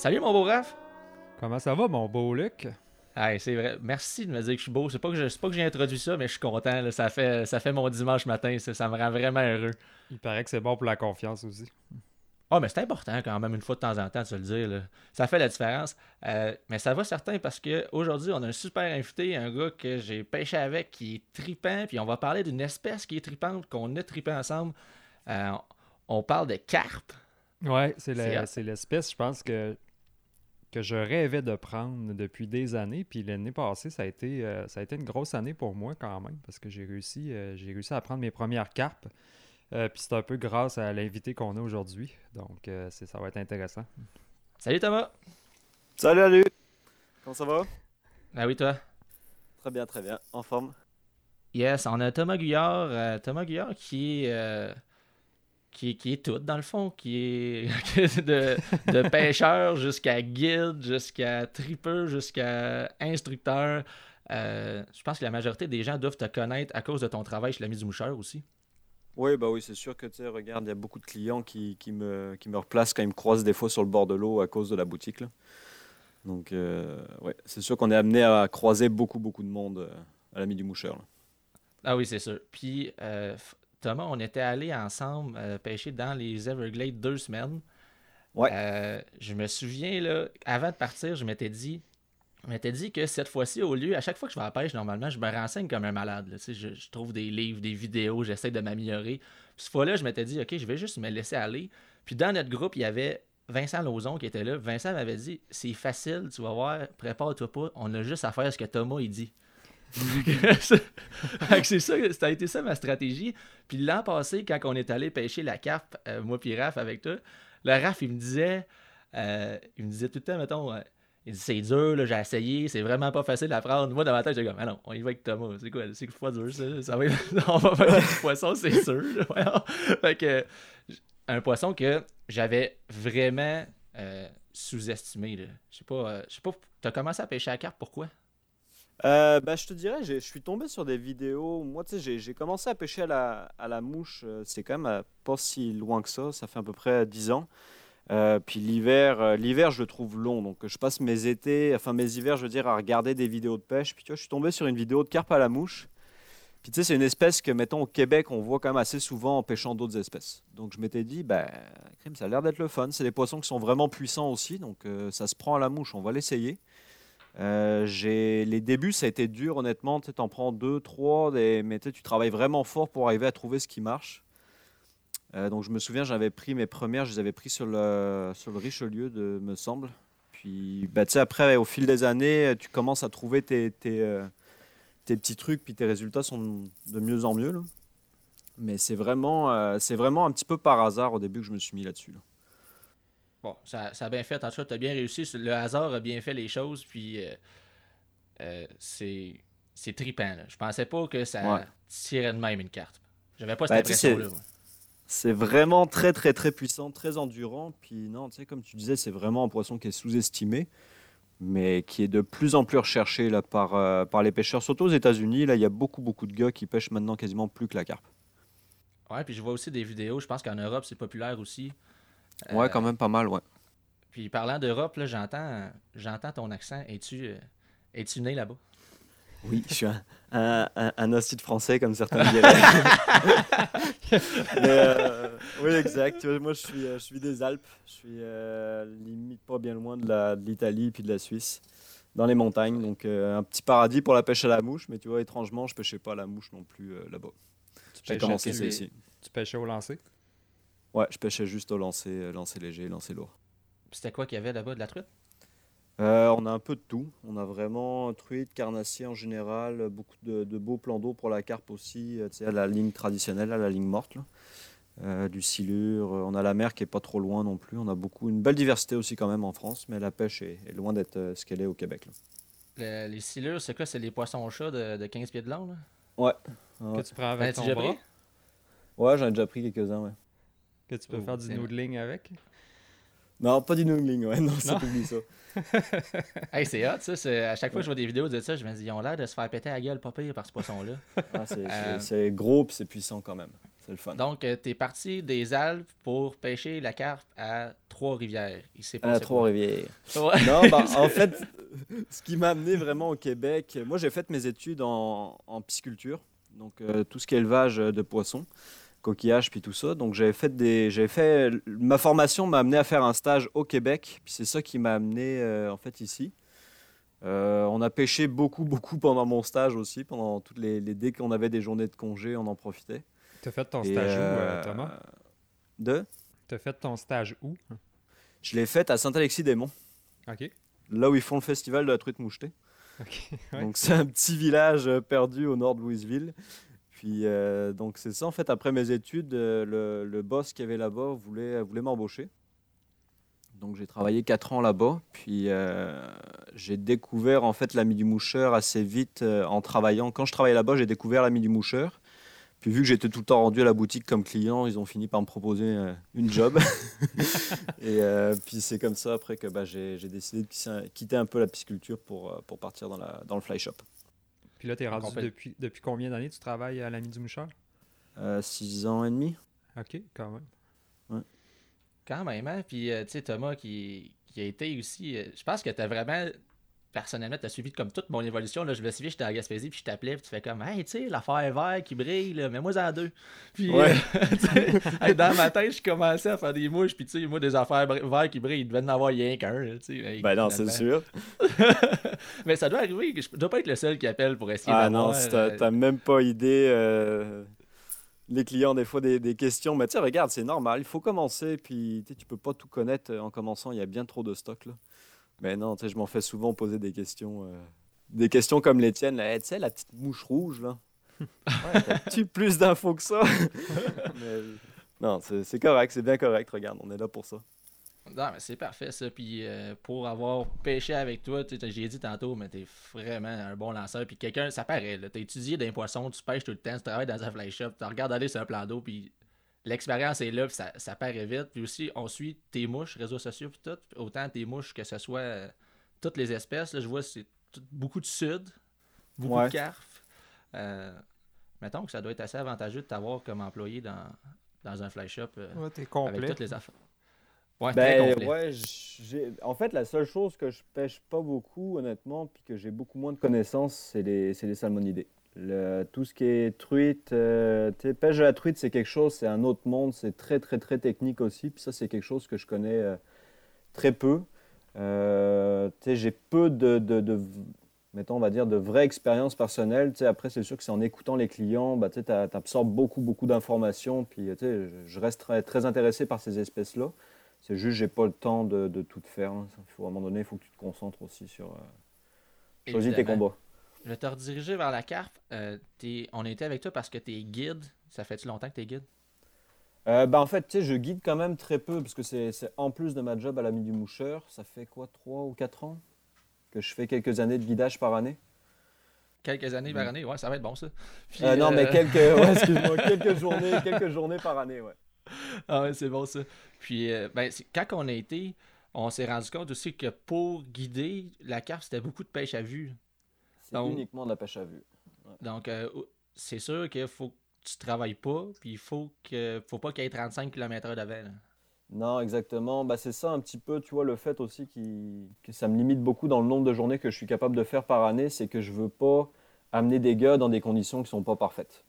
Salut mon beau Raph! Comment ça va, mon beau Luc? Hey, c'est vrai. Merci de me dire que je suis beau. C'est pas que je, pas que j'ai introduit ça, mais je suis content. Ça, fait, ça fait mon dimanche matin. Ça, ça me rend vraiment heureux. Il paraît que c'est bon pour la confiance aussi. Ah, mais c'est important quand même, une fois de temps en temps, de se le dire. Ça fait la différence. Euh, mais ça va certain parce qu'aujourd'hui, on a un super invité, un gars que j'ai pêché avec qui est tripant. Puis on va parler d'une espèce qui est tripante, qu'on a tripé ensemble. Euh, on parle de carpe. Ouais, c'est l'espèce, je pense que que je rêvais de prendre depuis des années. Puis l'année passée, ça a, été, euh, ça a été une grosse année pour moi quand même, parce que j'ai réussi, euh, j'ai réussi à prendre mes premières carpes. Euh, puis c'est un peu grâce à l'invité qu'on a aujourd'hui. Donc c'est, ça va être intéressant. Salut Thomas! Salut Alu! Comment ça va? Ah oui, toi? Très bien, très bien. En forme? Yes, on a Thomas Guyard. Thomas Guyard qui est qui, est tout, dans le fond, qui est de, pêcheur jusqu'à guide, jusqu'à tripper, jusqu'à instructeur. Euh, je pense que la majorité des gens doivent te connaître à cause de ton travail chez l'ami du moucheur aussi. Oui, bah oui, c'est sûr que tu sais, regarde, il y a beaucoup de clients qui, me, qui me replacent quand ils me croisent des fois sur le bord de l'eau à cause de la boutique. Donc, euh, ouais, c'est sûr qu'on est amené à croiser beaucoup, beaucoup de monde euh, à l'ami du moucheur. Ah oui, c'est sûr. Puis, Thomas, on était allés ensemble euh, pêcher dans les Everglades deux semaines. Ouais. Euh, je me souviens, là, avant de partir, je m'étais dit, je m'étais dit que cette fois-ci, au lieu, à chaque fois que je vais à la pêche, normalement, je me renseigne comme un malade. je, trouve des livres, des vidéos, j'essaie de m'améliorer. Puis cette fois-là, je m'étais dit, OK, je vais juste me laisser aller. Puis dans notre groupe, il y avait Vincent Lauzon qui était là. Vincent m'avait dit, c'est facile, tu vas voir, prépare-toi pas, on a juste à faire ce que Thomas il dit. c'est ça, ça a été ça ma stratégie. Puis l'an passé, quand on est allé pêcher la carpe, euh, moi puis Raph avec toi, le Raph, il me disait, euh, il me disait tout le temps, mettons, euh, il dit c'est dur, j'ai essayé, c'est vraiment pas facile à prendre. Moi, dans ma tête, j'ai comme, ah non, on y va avec Thomas. C'est quoi, c'est quoi dur ça? ça va on va faire du poisson, c'est sûr. fait que, un poisson que j'avais vraiment sous-estimé. Je sais pas, je sais pas, t'as commencé à pêcher la carpe, pourquoi? Euh, bah, je te dirais, je suis tombé sur des vidéos. Moi, tu sais, j'ai commencé à pêcher à la, mouche. Euh, c'est quand même euh, pas si loin que ça. Ça fait à peu près 10 ans. puis l'hiver, l'hiver, je le trouve long. Donc, je passe mes étés, enfin mes hivers, je veux dire, à regarder des vidéos de pêche. Puis tu vois, je suis tombé sur une vidéo de carpe à la mouche. Puis tu sais, c'est une espèce que, mettons, au Québec, on voit quand même assez souvent en pêchant d'autres espèces. Donc, je m'étais dit, bah, ça a l'air d'être le fun. C'est des poissons qui sont vraiment puissants aussi. Donc, ça se prend à la mouche. On va l'essayer. Euh, les débuts, ça a été dur, honnêtement. Tu en prends deux, trois, mais tu travailles vraiment fort pour arriver à trouver ce qui marche. Euh, donc, je me souviens, j'avais pris mes premières, je les avais pris sur le, Richelieu, de, me semble. Puis, bah, après, au fil des années, tu commences à trouver euh, tes petits trucs, puis tes résultats sont de mieux en mieux. Mais c'est vraiment, vraiment un petit peu par hasard au début que je me suis mis là-dessus. là dessus Bon, ça, ça, a bien fait. En tout cas, tu as bien réussi. Le hasard a bien fait les choses. Puis, euh, euh, c'est, c'est trippant. Je pensais pas que ça tirait de même une carte. J'avais pas cette bah, impression-là. C'est vraiment très, très, très puissant, très endurant. Puis, non, tu sais, comme tu disais, c'est vraiment un poisson qui est sous-estimé, mais qui est de plus en plus recherché là, par, euh, par les pêcheurs. Surtout aux États-Unis, là, il y a beaucoup, beaucoup de gars qui pêchent maintenant quasiment plus que la carpe. Ouais, puis je vois aussi des vidéos. Je pense qu'en Europe, c'est populaire aussi. Ouais, quand même pas mal, ouais. Puis parlant d'Europe, là, j'entends, j'entends ton accent. Es-tu, euh, es-tu né là-bas? Oui, je suis un, un, un, français, comme certains diraient. Euh, oui, exact. Moi, je suis, euh, je suis des Alpes. Je suis limite pas bien loin de, l'Italie puis de la Suisse, dans les montagnes. Donc, un petit paradis pour la pêche à la mouche. Mais tu vois, étrangement, je pêchais pas à la mouche non plus là-bas. J'ai commencé ça ici. Tu pêchais au lancer? Ouais, je pêchais juste au lancer, euh, lancer léger, lancer lourd. C'était quoi qu'il y avait là-bas de la truite? Euh, On a un peu de tout. On a vraiment truite, carnassier en général, beaucoup de, beaux plans d'eau pour la carpe aussi, euh, tu sais, à la ligne traditionnelle, à la ligne morte. du silure. On a la mer qui est pas trop loin non plus. On a beaucoup, une belle diversité aussi quand même en France, mais la pêche est, loin d'être ce qu'elle est au Québec. les silures, c'est quoi? C'est les poissons chats de, de 15 pieds de long là? Ouais. Que tu prends avec ben, ton bras? Ouais, j'en ai déjà pris quelques-uns, ouais. Que tu peux oh, faire du noodling avec? Non, pas du noodling, ouais, non, c'est plus ça. hey, c'est hot, ça. À chaque fois que je vois des vidéos de ça, je me dis, ils ont l'air de se faire péter la gueule, pas pire, par ce poisson-là. Ah, euh, c'est gros puis c'est puissant quand même. C'est le fun. Donc, euh, tu es parti des Alpes pour pêcher la carpe à Trois-Rivières. À Trois-Rivières. Non, bah, en fait, ce qui m'a amené vraiment au Québec, moi j'ai fait mes études en, en pisciculture, donc euh, tout ce qui est élevage de poissons coquillages puis tout ça. Donc j'avais fait des, j'avais fait, ma formation m'a amené à faire un stage au Québec, puis c'est ça qui m'a amené euh, en fait ici. Euh, on a pêché beaucoup, beaucoup pendant mon stage aussi, pendant toutes les, dès qu'on avait des journées de congé, on en profitait. Tu as fait ton stage où, euh, Thomas? De? Tu as fait ton stage où? Je l'ai fait à Saint-Alexis-des-Monts. OK. Là où ils font le festival de la truite mouchetée. Donc c'est un petit village perdu au nord de Louisville. Puis euh, donc c'est ça en fait après mes études, euh, le, boss qui avait là-bas voulait, voulait m'embaucher. Donc j'ai travaillé 4 ans là-bas, puis euh, j'ai découvert en fait l'ami du moucheur assez vite en travaillant. Quand je travaillais là-bas, j'ai découvert l'ami du moucheur. Puis vu que j'étais tout le temps rendu à la boutique comme client, ils ont fini par me proposer une job. et puis c'est comme ça après que bah, j'ai décidé de quitter un peu la pisciculture pour, pour partir dans, la, dans le fly shop. Puis là, tu es rendu depuis, depuis combien d'années tu travailles à l'ami du mouchard? Euh, six ans et demi. OK, quand même. Ouais. Quand même, hein? Puis, euh, tu sais, Thomas qui, qui, a été aussi... Euh, je pense que tu as vraiment personnellement, tu as suivi comme toute mon évolution. Là, je me suivi, j'étais à Gaspésie, puis je t'appelais, puis tu fais comme, hey, tu sais, l'affaire vert qui brille, mets-moi en deux. Puis, ouais. Euh, dans ma tête, je commençais à faire des mouches, puis tu sais, moi, des affaires verts qui brillent, il devait en avoir rien qu'un. Ben non, c'est sûr. Mais ça doit arriver, je dois pas être le seul qui appelle pour essayer Ah non, euh, t'as même pas idée. Euh, les clients, des fois, des, questions. Mais tu sais, regarde, c'est normal, il faut commencer, puis tu peux pas tout connaître en commençant, il y a bien trop de stock là. Mais non, tu sais, je m'en fais souvent poser des questions. Euh, des questions comme les tiennes. Là. tu sais, la petite mouche rouge, là. ouais, tu plus d'infos que ça? non, c'est correct, c'est bien correct. Regarde, on est là pour ça. Non, mais c'est parfait ça. Puis euh, pour avoir pêché avec toi, j'ai dit tantôt, mais t'es vraiment un bon lanceur. Puis quelqu'un, ça paraît, t'as étudié des poissons, tu pêches tout le temps, tu travailles dans un fly shop, tu regardes aller sur un plan d'eau, puis l'expérience est là, puis ça, ça paraît vite. Puis aussi, on suit tes mouches, réseaux sociaux, puis tout. Autant tes mouches que ce soit euh, toutes les espèces. Là, je vois, c'est beaucoup de sud, beaucoup de carf. Euh, mettons que ça doit être assez avantageux de t'avoir comme employé dans, dans un fly shop euh, avec toutes les affaires. Ouais, ben, ouais en fait, la seule chose que je pêche pas beaucoup, honnêtement, puis que j'ai beaucoup moins de connaissances, c'est les, les salmonidés tout ce qui est truite, euh, pêche de la truite, c'est quelque chose, c'est un autre monde, c'est très très très technique aussi. Puis ça, c'est quelque chose que je connais euh, très peu. Euh, j'ai peu de, de, de, mettons, on va dire, de vraie expérience personnelle. après, c'est sûr que c'est en écoutant les clients, bah, tu absorbes beaucoup beaucoup d'informations. Puis je reste très, très, intéressé par ces espèces-là. C'est juste, j'ai pas le temps de, de tout faire. Hein. Il faut, à un moment donné, il faut que tu te concentres aussi sur choisir tes combats. Je vais te rediriger vers la carte. Euh, on était avec toi parce que tu es guide. Ça fait-tu longtemps que tu es guide? Euh, ben, en fait, tu sais, je guide quand même très peu parce que c'est en plus de ma job à l'ami du moucheur. Ça fait quoi, 3 ou 4 ans que je fais quelques années de guidage par année? Quelques années par année, ouais, ça va être bon ça. Euh, non, mais quelques, ouais, quelques journées, quelques journées par année, ouais. Ah ouais, c'est bon ça. Puis, ben, quand on a été, on s'est rendu compte aussi que pour guider, la carte, c'était beaucoup de pêche à vue. C'est uniquement de la pêche à vue. Donc, euh, c'est sûr qu'il faut que tu travailles pas, puis il faut que faut pas qu'il y ait 35 km/h d'avant. Non, exactement. Bah, c'est ça un petit peu, tu vois, le fait aussi qui, que ça me limite beaucoup dans le nombre de journées que je suis capable de faire par année, c'est que je veux pas amener des gars dans des conditions qui sont pas parfaites.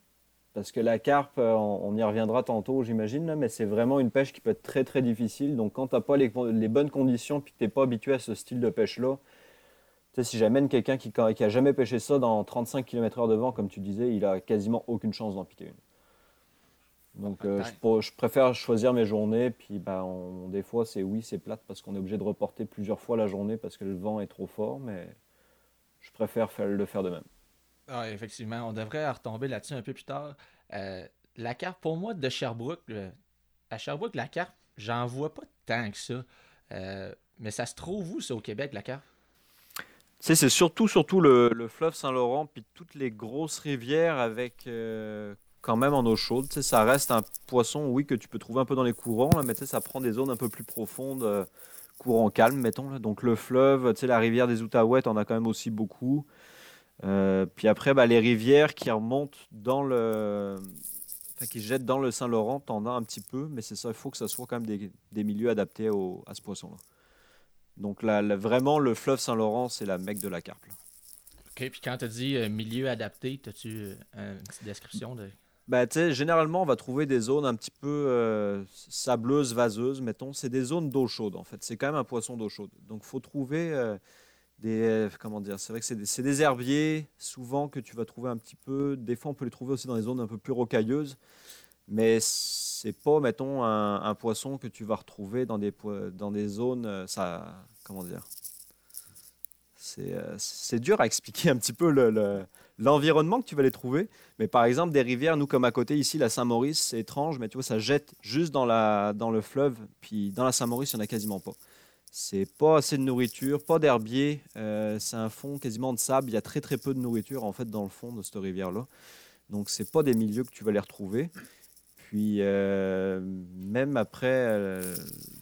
Parce que la carpe, euh, on, y reviendra tantôt, j'imagine, mais c'est vraiment une pêche qui peut être très très difficile. Donc quand tu n'as pas les, les, bonnes conditions puis que tu n'es pas habitué à ce style de pêche-là, sais, si j'amène quelqu'un qui, qui a jamais pêché ça dans 35 km/h de vent, comme tu disais, il a quasiment aucune chance d'en piquer une. Donc euh, je, préfère choisir mes journées, puis bah, des fois c'est oui, c'est plate parce qu'on est obligé de reporter plusieurs fois la journée parce que le vent est trop fort, mais je préfère faire, le faire de même. Ah, effectivement, on devrait retomber là-dessus un peu plus tard. Euh, la carte pour moi de Sherbrooke, à Sherbrooke, la carpe, j'en vois pas tant que ça. Euh, mais ça se trouve où, ça, au Québec, la sais, c'est surtout, surtout le, fleuve Saint-Laurent, puis toutes les grosses rivières avec euh, quand même en eau chaude. Tu ça reste un poisson, oui, que tu peux trouver un peu dans les courants, mais ça prend des zones un peu plus profondes, euh, courant calme, mettons. Donc le fleuve, la rivière des Outaouais, on a quand même aussi beaucoup. Puis après, bah, les rivières qui remontent dans le, qui jettent dans le Saint-Laurent, t'en as un petit peu, mais c'est ça, il faut que ça soit quand même des, milieux adaptés à ce poisson-là. Donc là, vraiment, le fleuve Saint-Laurent, c'est la mecque de la carpe. OK, puis quand tu dis euh, milieu adapté, as-tu euh, une petite description de... Ben, généralement, on va trouver des zones un petit peu euh, sableuses, vaseuses, mettons. C'est des zones d'eau chaude, en fait. C'est quand même un poisson d'eau chaude. Donc, il faut trouver des comment dire c'est vrai que c'est des, herbiers souvent que tu vas trouver un petit peu. Des fois on peut les trouver aussi dans des zones un peu plus rocailleuses. Mais c'est pas mettons un, poisson que tu vas retrouver dans des dans des zones euh, ça comment dire euh, c'est dur à expliquer un petit peu le, l'environnement que tu vas les trouver. Mais par exemple des rivières nous comme à côté ici la Saint-Maurice c'est étrange mais tu vois ça jette juste dans la dans le fleuve. Puis dans la Saint-Maurice il n'y en a quasiment pas c'est pas assez de nourriture, pas d'herbier. Euh, c'est un fond quasiment de sable. Il y a très très peu de nourriture en fait dans le fond de cette rivière-là. Donc c'est pas des milieux que tu vas les retrouver. Puis euh, même après, euh,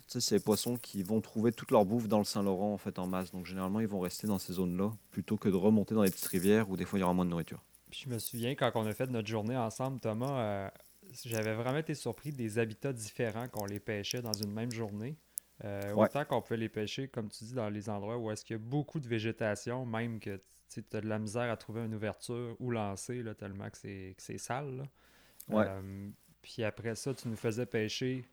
c'est les poissons qui vont trouver toute leur bouffe dans le Saint-Laurent en fait en masse. Donc généralement ils vont rester dans ces zones-là plutôt que de remonter dans les petites rivières où des fois il y aura moins de nourriture. Puis je me souviens quand on a fait notre journée ensemble, Thomas, j'avais vraiment été surpris des habitats différents qu'on les pêchait dans une même journée. Euh, autant qu'on peut les pêcher, comme tu dis, dans les endroits où est-ce qu'il y a beaucoup de végétation, même que tu as de la misère à trouver une ouverture ou lancer, là, tellement que c'est sale. Euh, puis après ça, tu nous faisais pêcher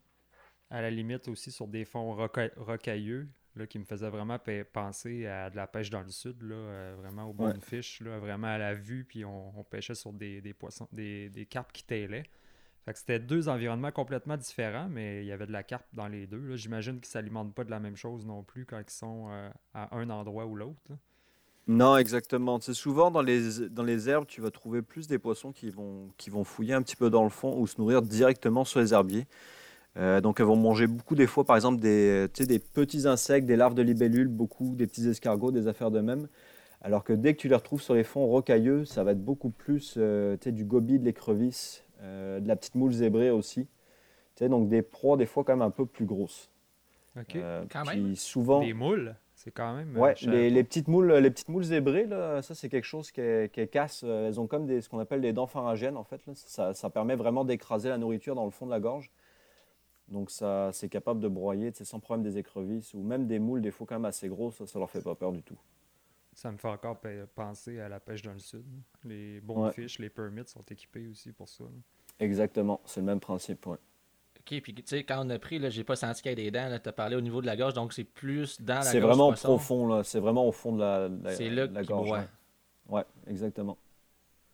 à la limite aussi sur des fonds rocailleux, là, qui me faisait vraiment penser à de la pêche dans le sud, là, euh, vraiment au bon fish, là, vraiment à la vue, puis on, pêchait sur des, poissons, des, des carpes qui c'était deux environnements complètement différents, mais il y avait de la carpe dans les deux. J'imagine qu'ils ne s'alimentent pas de la même chose non plus quand ils sont euh, à un endroit ou l'autre. Non, exactement. C'est souvent dans les, dans les herbes, tu vas trouver plus des poissons qui vont, qui vont fouiller un petit peu dans le fond ou se nourrir directement sur les herbiers. Euh, donc elles vont manger beaucoup des fois, par exemple, des, des petits insectes, des larves de libellules, beaucoup des petits escargots, des affaires de même. Alors que dès que tu les retrouves sur les fonds rocailleux, ça va être beaucoup plus euh, du gobi, de l'écrevisse, de la petite moule zébrée aussi. donc des proies des fois quand même un peu plus grosses. Ok, euh, quand même. Souvent, des moules, c'est quand même. Euh, ouais, les, petites moules, les petites moules zébrées, là, ça c'est quelque chose qui, est, casse. Elles ont comme des, ce qu'on appelle des dents pharyngènes en fait. Ça, ça, permet vraiment d'écraser la nourriture dans le fond de la gorge. Donc ça, c'est capable de broyer sans problème des écrevisses ou même des moules des fois quand même assez grosses. Ça, ça leur fait pas peur du tout. Ça me fait encore penser à la pêche dans le sud. Les bons fiches, les permits sont équipés aussi pour ça. Exactement, c'est le même principe, ouais. OK, puis tu sais, quand on a pris, là, j'ai pas senti qu'il y avait des dents, tu as parlé au niveau de la gorge, donc c'est plus dans la gorge. C'est vraiment profond, là. C'est vraiment au fond de la, la, c'est là la gorge. Ouais. ouais. exactement.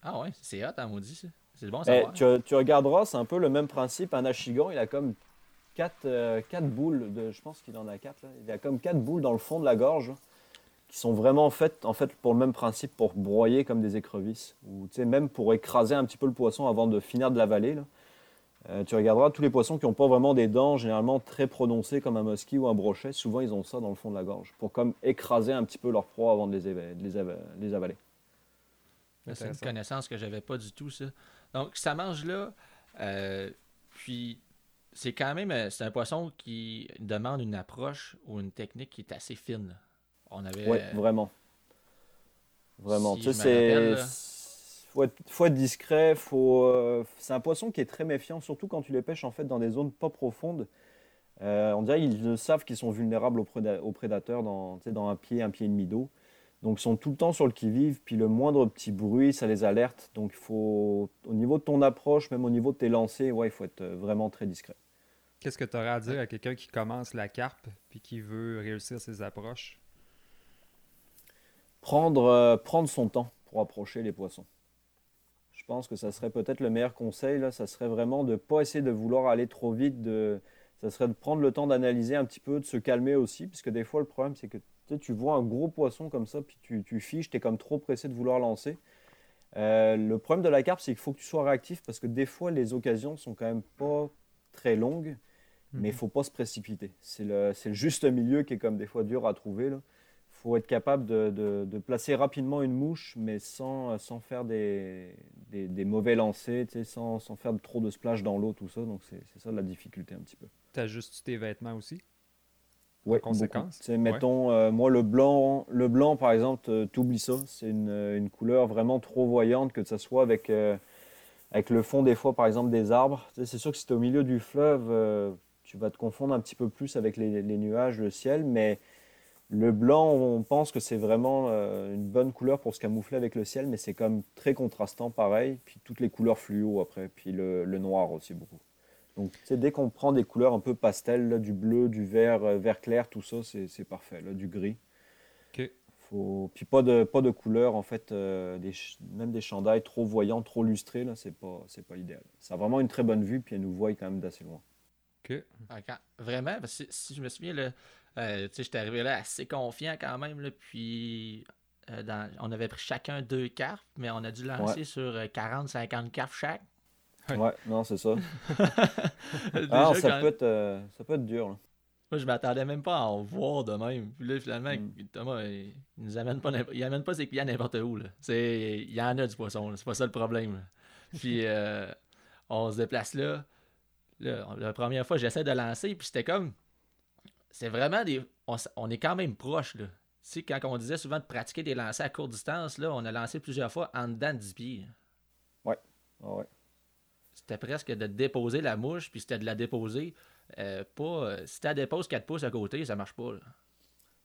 Ah ouais, c'est hot, hein, maudit, ça. C'est bon, ça. Eh, tu, tu, regarderas, c'est un peu le même principe. Un achigan, il a comme quatre, euh, quatre boules, de, je pense qu'il en a quatre, là. Il a comme quatre boules dans le fond de la gorge qui sont vraiment faites en fait pour le même principe, pour broyer comme des écrevisses, ou même pour écraser un petit peu le poisson avant de finir de l'avaler. Euh, tu regarderas tous les poissons qui n'ont pas vraiment des dents généralement très prononcées comme un musky ou un brochet, souvent ils ont ça dans le fond de la gorge, pour comme écraser un petit peu leur proie avant de les, les, avaler. C'est une connaissance que j'avais pas du tout ça. Donc ça mange là, euh, puis c'est quand même euh, c'est un poisson qui demande une approche ou une technique qui est assez fine. Oui, vraiment. Vraiment. tu sais, c'est. Faut être, faut être discret, faut, euh, c'est un poisson qui est très méfiant, surtout quand tu les pêches en fait dans des zones pas profondes. Euh, on dirait qu'ils savent qu'ils sont vulnérables aux, prédateurs dans, dans un pied, un pied et demi d'eau. Donc ils sont tout le temps sur le qui-vive, puis le moindre petit bruit, ça les alerte. Donc il faut, au niveau de ton approche, même au niveau de tes lancers, ouais, il faut être euh, vraiment très discret. Qu'est-ce que tu aurais à dire à quelqu'un qui commence la carpe puis qui veut réussir ses approches? Prendre, euh, prendre son temps pour approcher les poissons. Je pense que ça serait peut-être le meilleur conseil, là, ça serait vraiment de ne pas essayer de vouloir aller trop vite, de, ça serait de prendre le temps d'analyser un petit peu, de se calmer aussi, puisque des fois le problème c'est que tu vois un gros poisson comme ça, puis tu, tu fiches, tu es comme trop pressé de vouloir lancer. Euh, le problème de la carpe, c'est qu'il faut que tu sois réactif parce que des fois, les occasions sont quand même pas très longues. mais il ne faut pas se précipiter. C'est le, le, juste milieu qui est comme des fois dur à trouver. Il faut être capable de, de, placer rapidement une mouche, mais sans, sans faire des, des, des mauvais lancers, sans, sans, faire trop de splash dans l'eau, tout ça. Donc c'est ça la difficulté un petit peu. Tu ajustes tes vêtements aussi? Oui, conséquence? Mettons, euh, moi, le blanc, le blanc, par exemple, euh, t'oublies ça. C'est une, une, couleur vraiment trop voyante, que ce soit avec, euh, avec le fond, des fois, par exemple, des arbres. c'est sûr que si tu es au milieu du fleuve, tu vas te confondre un petit peu plus avec les, les, nuages, le ciel, mais le blanc, on pense que c'est vraiment une bonne couleur pour se camoufler avec le ciel, mais c'est comme très contrastant, pareil. Puis toutes les couleurs fluo après, puis le, le noir aussi beaucoup. Donc, dès qu'on prend des couleurs un peu pastel, du bleu, du vert, euh, vert clair, tout ça, c'est parfait. Là, du gris. OK. Faut... Puis pas de, pas de couleurs, en fait, euh, des, même des chandails trop voyants, trop lustrés, là, c'est pas, pas idéal. Ça a vraiment une très bonne vue, puis elle nous voit quand même d'assez loin. OK. vraiment, si, je me souviens, là, euh, j'étais arrivé là assez confiant quand même, là, puis on avait pris chacun deux cartes, mais on a dû lancer sur 40-50 cartes chaque. Ouais, non, c'est ça. ah, ça, peut être, euh, ça peut être dur. Moi, je m'attendais même pas à en voir de même. Puis là, finalement, mm. Thomas, il, nous amène pas, il amène pas ses clients n'importe où. Là. Il y en a du poisson, c'est pas ça le problème. Puis euh, on se déplace là. là. La première fois, j'essaie de lancer, puis c'était comme. C'est vraiment des. On, est quand même proche, là. Tu sais, quand on disait souvent de pratiquer des lancers à courte distance, là, on a lancé plusieurs fois en dedans de 10 pieds. Ouais. ouais c'était presque de déposer la mouche, puis c'était de la déposer. Euh, pas, euh, si tu la déposes 4 pouces à côté, ça marche pas.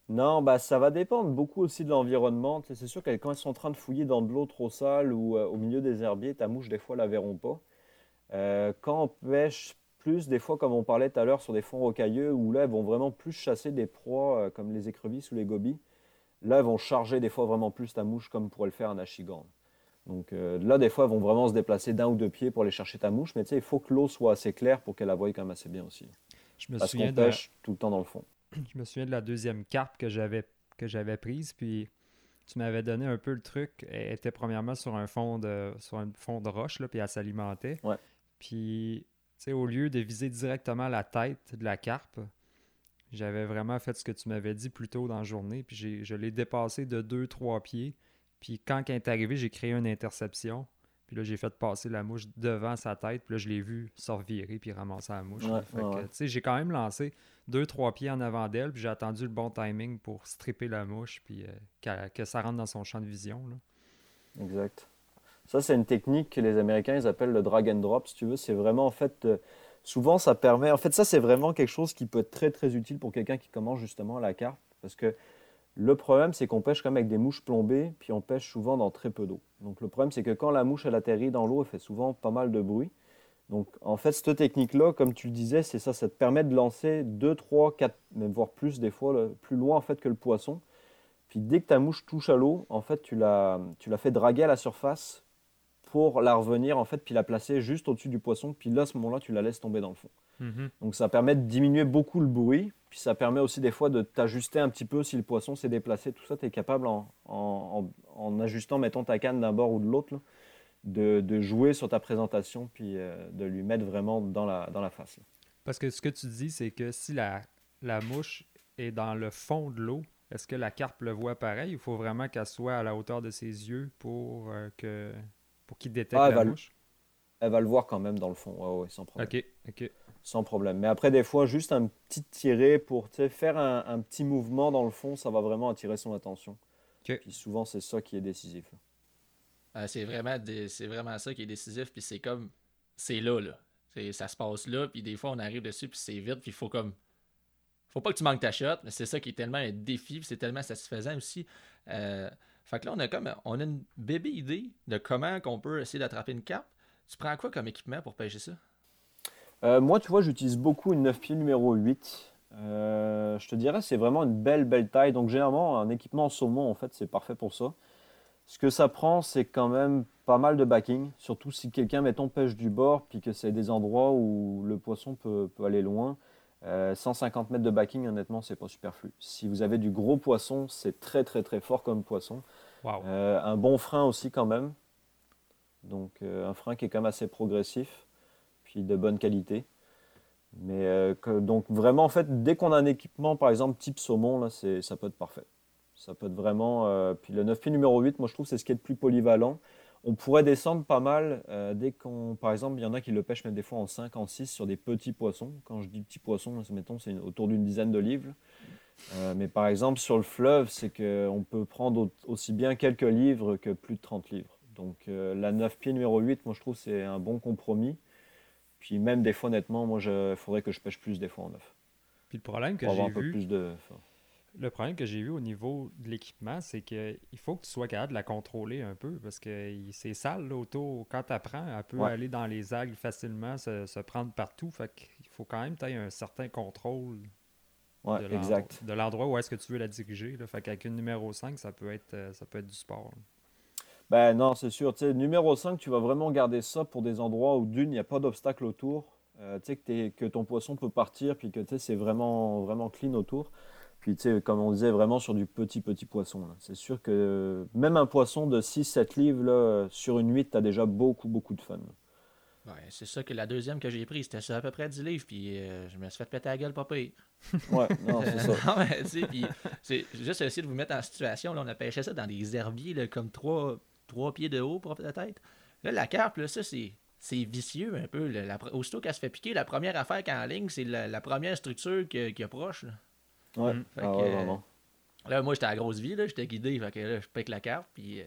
Non, bah ça va dépendre beaucoup aussi de l'environnement. c'est sûr que quand ils sont en train de fouiller dans de l'eau trop sale ou euh, au milieu des herbiers, ta mouche, des fois, la verront pas. quand on pêche plus, des fois, comme on parlait tout à l'heure, sur des fonds rocailleux, où là, elles vont vraiment plus chasser des proies comme les écrevisses ou les gobies, là, elles vont charger des fois vraiment plus ta mouche comme pourrait le faire un achigan. Donc euh, là, des fois, elles vont vraiment se déplacer d'un ou deux pieds pour aller chercher ta mouche, mais tu sais, il faut que l'eau soit assez claire pour qu'elle la voie quand même assez bien aussi. Je me Parce souviens pêche tout le temps dans le fond. Je me souviens de la deuxième carte que j'avais que j'avais prise, puis tu m'avais donné un peu le truc. Elle était premièrement sur un fond de sur un fond de roche, là, puis elle s'alimentait. Ouais. Puis, sais, au lieu de viser directement la tête de la carpe, j'avais vraiment fait ce que tu m'avais dit plus tôt dans la journée, puis je l'ai dépassé de 2-3 pieds puis quand elle est arrivée, j'ai créé une interception. Puis là, j'ai fait passer la mouche devant sa tête. Puis là, je l'ai vu se revirer puis ramasser la mouche. J'ai quand même lancé deux, trois pieds en avant d'elle. Puis j'ai attendu le bon timing pour stripper la mouche. Puis euh, que ça rentre dans son champ de vision. Exact. Ça, c'est une technique que les Américains ils appellent le drag and drop. Si tu veux, c'est vraiment en fait. Euh, souvent, ça permet. En fait, ça, c'est vraiment quelque chose qui peut être très, très utile pour quelqu'un qui commence justement la carte. Parce que le problème, c'est qu'on pêche quand même avec des mouches plombées, puis on pêche souvent dans très peu d'eau. Donc le problème, c'est que quand la mouche elle atterrit dans l'eau, elle fait souvent pas mal de bruit. Donc en fait, cette technique-là, comme tu le disais, c'est ça, ça te permet de lancer 2, 3, 4, même voire plus des fois, plus loin en fait que le poisson. Puis dès que ta mouche touche à l'eau, en fait, tu la, tu la fais draguer à la surface pour la revenir en fait, puis la placer juste au-dessus du poisson. Puis là, à ce moment-là, tu la laisses tomber dans le fond. Mhm. Donc ça permet de diminuer beaucoup le bruit, puis ça permet aussi des fois de t'ajuster un petit peu si le poisson s'est déplacé, tout ça, tu es capable en, en, ajustant, mettons ta canne d'un bord ou de l'autre, de, de, jouer sur ta présentation, puis euh, de lui mettre vraiment dans la, dans la face. Parce que ce que tu dis, c'est que si la, la mouche est dans le fond de l'eau, est-ce que la carpe le voit pareil? Il faut vraiment qu'elle soit à la hauteur de ses yeux pour euh, que pour qu'il détecte ah, la mouche? elle va le voir quand même dans le fond, ouais, ouais, sans problème. OK, OK sans problème. Mais après, des fois, juste un petit tiré pour faire un, petit mouvement dans le fond, ça va vraiment attirer son attention. Puis souvent, c'est ça qui est décisif. Euh, c'est vraiment, c'est vraiment ça qui est décisif. Puis c'est comme, c'est là, là. Ça se passe là, puis des fois, on arrive dessus, puis c'est vite, puis il faut comme. Faut pas que tu manques ta shot, mais c'est ça qui est tellement un défi, puis c'est tellement satisfaisant aussi. Euh, fait que là, on a comme on a une bébé idée de comment qu'on peut essayer d'attraper une carpe. Tu prends quoi comme équipement pour pêcher ça? Euh, moi, tu vois, j'utilise beaucoup une 9 pieds numéro 8. Euh, je te dirais, c'est vraiment une belle, belle taille. Donc, généralement, un équipement en saumon, en fait, c'est parfait pour ça. Ce que ça prend, c'est quand même pas mal de backing. Surtout si quelqu'un, mettons, pêche du bord, puis que c'est des endroits où le poisson peut, aller loin. 150 euh, mètres de backing, honnêtement, c'est pas superflu. Si vous avez du gros poisson, c'est très, très, très fort comme poisson. un bon frein aussi, quand même. Donc, un frein qui est quand même assez progressif de bonne qualité. Mais donc vraiment, en fait, dès qu'on a un équipement, par exemple, type saumon, là, ça peut être parfait. Ça peut être vraiment. puis le 9 pieds numéro 8, moi je trouve c'est ce qui est le plus polyvalent. On pourrait descendre pas mal dès qu'on. Par exemple, il y en a qui le pêchent même des fois en 5, en 6 sur des petits poissons. Quand je dis petits poissons, mettons, c'est autour d'une dizaine de livres. Euh, mais par exemple, sur le fleuve, c'est qu'on peut prendre aussi bien quelques livres que plus de 30 livres. Donc euh, la 9 pieds numéro 8, moi je trouve c'est un bon compromis. Puis même des fois, honnêtement, moi il faudrait que je pêche plus des fois en 9. Puis le problème que j'ai vu. Plus de... Le problème que j'ai eu au niveau de l'équipement, c'est qu'il faut que tu sois capable de la contrôler un peu parce que c'est sale là, autour. Quand tu apprends, elle peut aller dans les algues facilement, se, prendre partout. Fait qu'il faut quand même que tu un certain contrôle de l'endroit où est-ce que tu veux la diriger. Là. Fait qu'avec une numéro 5, ça peut être, euh, ça peut être du sport. Ben non, c'est sûr. numéro 5, tu vas vraiment garder ça pour des endroits où d'une, il n'y a pas d'obstacle autour. Euh, tu sais que, que, ton poisson peut partir, puis que c'est vraiment, vraiment clean autour. Puis tu sais, comme on disait, vraiment sur du petit, petit poisson. C'est sûr que même un poisson de 6-7 livres, là, sur une 8, tu as déjà beaucoup, beaucoup de fun. Ouais, c'est ça que la deuxième que j'ai prise, c'était ça à peu près 10 livres, puis euh, je me suis fait péter la gueule, pas pire. Ouais, non, c'est ça. non, mais tu sais, puis c'est juste essayer de vous mettre en situation, là, on a pêché ça dans des herbiers, là, comme 3, pieds de haut, peut-être. Là, la carpe, là, ça, c'est. C'est vicieux un peu. La, aussitôt qu'elle se fait piquer, la première affaire qu'elle en ligne, c'est la, première structure qui, qui approche. Là. Ouais, mm. ah, ouais, vraiment. Là, moi, j'étais à la grosse vie, là, j'étais guidé, fait que là, je pique la carpe, puis. Euh,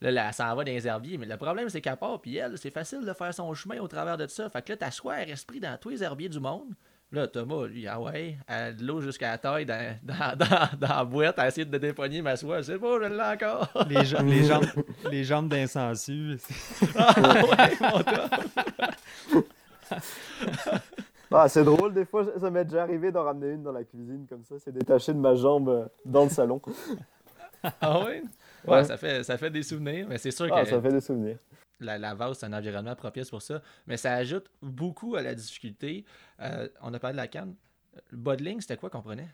Là, là ça en va dans les herbiers. Mais le problème, c'est qu'à part, puis elle, c'est facile de faire son chemin au travers de ça. Fait que là, t'as soit un esprit dans tous les herbiers du monde. Là, Thomas, lui, ah ouais, a de l'eau jusqu'à la taille dans, dans, dans, la boîte, à essayer de dépoigner ma soie. C'est pas, je l'ai encore. les, jambes, les jambes, les jambes d'insensu. ah ouais, mon Ah, c'est drôle, des fois, ça m'est déjà arrivé d'en ramener une dans la cuisine comme ça. C'est détaché de ma jambe euh, dans le salon. ah ouais? Ouais, Ça, fait, ça fait des souvenirs, mais c'est sûr ah, que. ça fait des souvenirs. La, la vase, c'est un environnement propice pour ça. Mais ça ajoute beaucoup à la difficulté. Euh, on a parlé de la canne. Le bas c'était quoi qu'on prenait?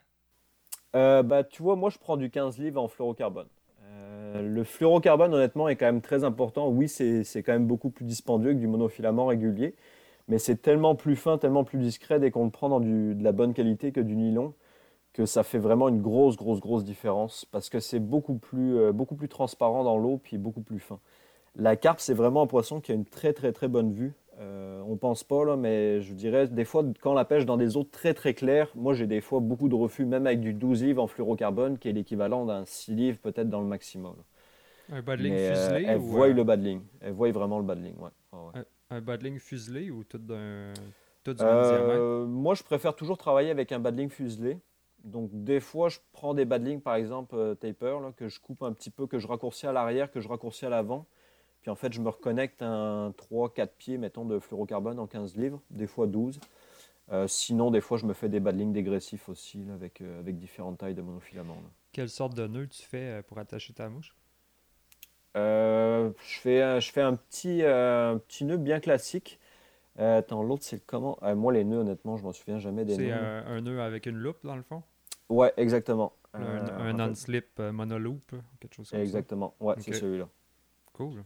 Euh, bah, Tu vois, moi, je prends du 15 livres en fluorocarbone. Euh, le fluorocarbone, honnêtement, est quand même très important. Oui, c'est quand même beaucoup plus dispendieux que du monofilament régulier. Mais c'est tellement plus fin, tellement plus discret dès qu'on le prend dans du, de la bonne qualité que du nylon que ça fait vraiment une grosse, grosse, grosse différence parce que c'est beaucoup plus, euh, beaucoup plus transparent dans l'eau puis beaucoup plus fin. La carpe, c'est vraiment un poisson qui a une très, très, très bonne vue. Euh, on pense pas, là, mais je dirais, des fois, quand on la pêche dans des eaux très, très claires, moi, j'ai des fois beaucoup de refus, même avec du 12 livres en fluorocarbone, qui est l'équivalent d'un 6 livres peut-être dans le maximum. Un badling euh, fuselé Elle voit le badling. Elle voit vraiment le badling, ouais. Un, badling fuselé ou tout d'un... Tout du moi, je préfère toujours travailler avec un badling fuselé. Donc des fois, je prends des badlings, par exemple, euh, taper, que je coupe un petit peu, que je raccourcis à l'arrière, que je raccourcis à l'avant. Puis en fait, je me reconnecte un 3-4 pieds, mettons, de fluorocarbone en 15 livres, des fois 12. Euh, sinon, des fois, je me fais des badlings dégressifs aussi, avec, euh, avec différentes tailles de monofilaments. Quelle sorte de nœud tu fais pour attacher ta mouche? Je, fais, je fais un petit, petit nœud bien classique. attends, l'autre, c'est comment? Moi, les nœuds, honnêtement, je m'en souviens jamais des nœuds. C'est un, nœud avec une loupe, dans le fond? Ouais, exactement. Un, euh, non-slip euh, monoloop, quelque chose comme exactement. ça? Exactement, ouais, c'est celui-là. Cool.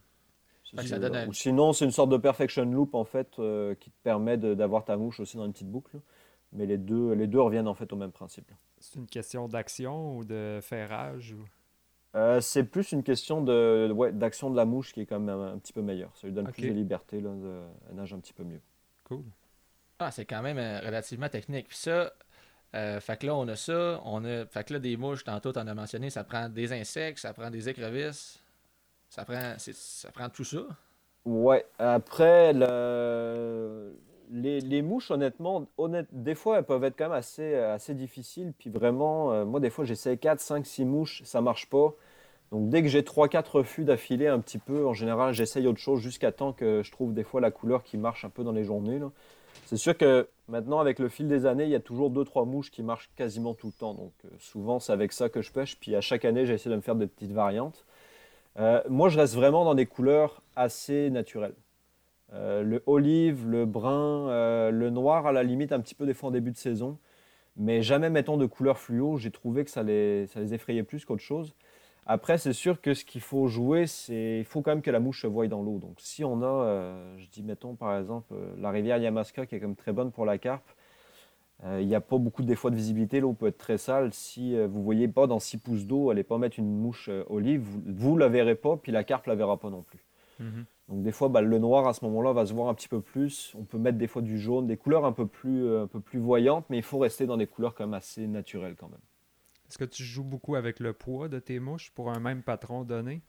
Ou sinon, c'est une sorte de perfection loop en fait euh, qui te permet d'avoir ta mouche aussi dans une petite boucle. Mais les deux, les deux reviennent en fait au même principe. C'est une question d'action ou de ferrage C'est plus une question de ouais, d'action de la mouche qui est quand même un, petit peu meilleure. Ça lui donne plus de liberté, là, de, elle nage un petit peu mieux. Cool. Ah, c'est quand même relativement technique. Puis ça, euh, fait que là, on a ça. On a, fait que là, des mouches, tantôt, tu en as mentionné, ça prend des insectes, ça prend des écrevisses. Ça prend, ça prend tout ça. Ouais. Après, le... les, mouches, honnêtement, honnête, des fois, elles peuvent être quand même assez, assez difficiles. Puis vraiment, euh, moi, des fois, j'essaie 4, 5, 6 mouches, ça marche pas. Donc dès que j'ai 3-4 refus d'affilée un petit peu, en général, j'essaye autre chose jusqu'à temps que je trouve des fois la couleur qui marche un peu dans les journées. C'est sûr que maintenant, avec le fil des années, il y a toujours 2-3 mouches qui marchent quasiment tout le temps. Donc euh, souvent, c'est avec ça que je pêche. Puis à chaque année, j'essaie de me faire des petites variantes. Euh, moi, je reste vraiment dans des couleurs assez naturelles. Euh, le olive, le brun, le noir, à la limite, un petit peu des fois en début de saison. Mais jamais, mettons, de couleur fluo. J'ai trouvé que ça les, ça les effrayait plus qu'autre chose. Après, c'est sûr que ce qu'il faut jouer, c'est il faut quand même que la mouche se voie dans l'eau. Donc, si on a, euh, je dis, mettons par exemple, euh, la rivière Yamaska qui est comme très bonne pour la carpe, Il n'y a pas beaucoup des fois de visibilité, l'eau peut être très sale. Si vous ne voyez pas dans 6 pouces d'eau, allez pas mettre une mouche olive, vous ne la verrez pas, puis la carpe la verra pas non plus. Mhm. Donc des fois, bah, le noir à ce moment-là va se voir un petit peu plus. On peut mettre des fois du jaune, des couleurs un peu plus, un peu plus voyantes, mais il faut rester dans des couleurs quand même assez naturelles quand même. Est-ce que tu joues beaucoup avec le poids de tes mouches pour un même patron donné?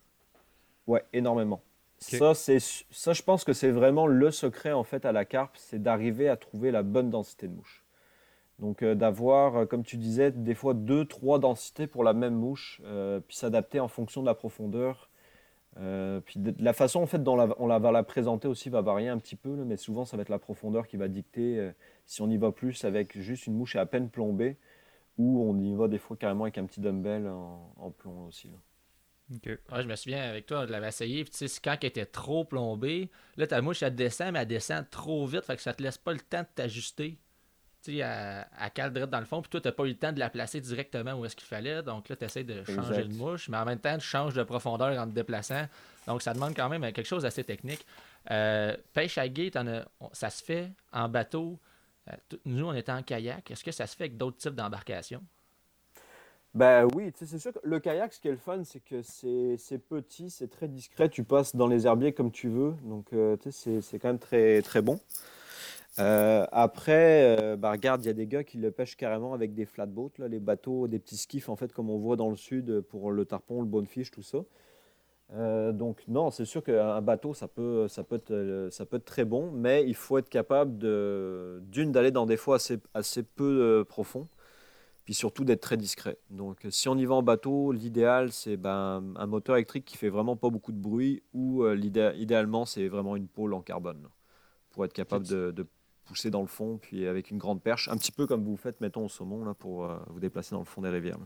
Ouais, énormément. Ça, c'est, ça, je pense que c'est vraiment le secret en fait à la carpe, c'est d'arriver à trouver la bonne densité de mouche. Donc euh, d'avoir, euh, comme tu disais, des fois deux, trois densités pour la même mouche, euh, puis s'adapter en fonction de la profondeur. Puis de, la façon en fait dont on la, va la présenter aussi va varier un petit peu, mais souvent ça va être la profondeur qui va dicter si on y va plus avec juste une mouche à peine plombée ou on y va des fois carrément avec un petit dumbbell en, plomb aussi. je me souviens avec toi, on l'avait essayé. Puis, quand elle était trop plombée, là, ta mouche, elle descend, mais elle descend trop vite. Fait que ça te laisse pas le temps de t'ajuster. Elle, elle dans le fond. Puis toi, tu n'as pas eu le temps de la placer directement où est-ce qu'il fallait. Donc là, tu essaies de changer de mouche. Mais en même temps, tu changes de profondeur en te déplaçant. Donc, ça demande quand même quelque chose d'assez technique. Euh, pêche à guet, ça se fait en bateau. Euh, nous, on était en kayak. Est-ce que ça se fait avec d'autres types d'embarcations? Ben oui, c'est sûr que le kayak, ce qui est le fun, c'est que c'est petit, c'est très discret. Tu passes dans les herbiers comme tu veux. Donc, euh, c'est quand même très, très bon. Euh, après, bah, regarde, il y a des gars qui le pêchent carrément avec des flatboats, là, les bateaux, des petits skiffs, en fait, comme on voit dans le sud pour le tarpon, le bonefish, tout ça. Euh, donc non, c'est sûr qu'un bateau, ça peut, ça, peut être, euh, ça peut être très bon, mais il faut être capable d'une d'aller dans des fois assez, assez peu euh, profonds, puis surtout d'être très discret. Donc si on y va en bateau, l'idéal c'est ben, un moteur électrique qui fait vraiment pas beaucoup de bruit, ou idéalement c'est vraiment une pôle en carbone, pour être capable de, de, pousser dans le fond, puis avec une grande perche, un petit peu comme vous faites, mettons, au saumon, là, pour vous déplacer dans le fond des rivières.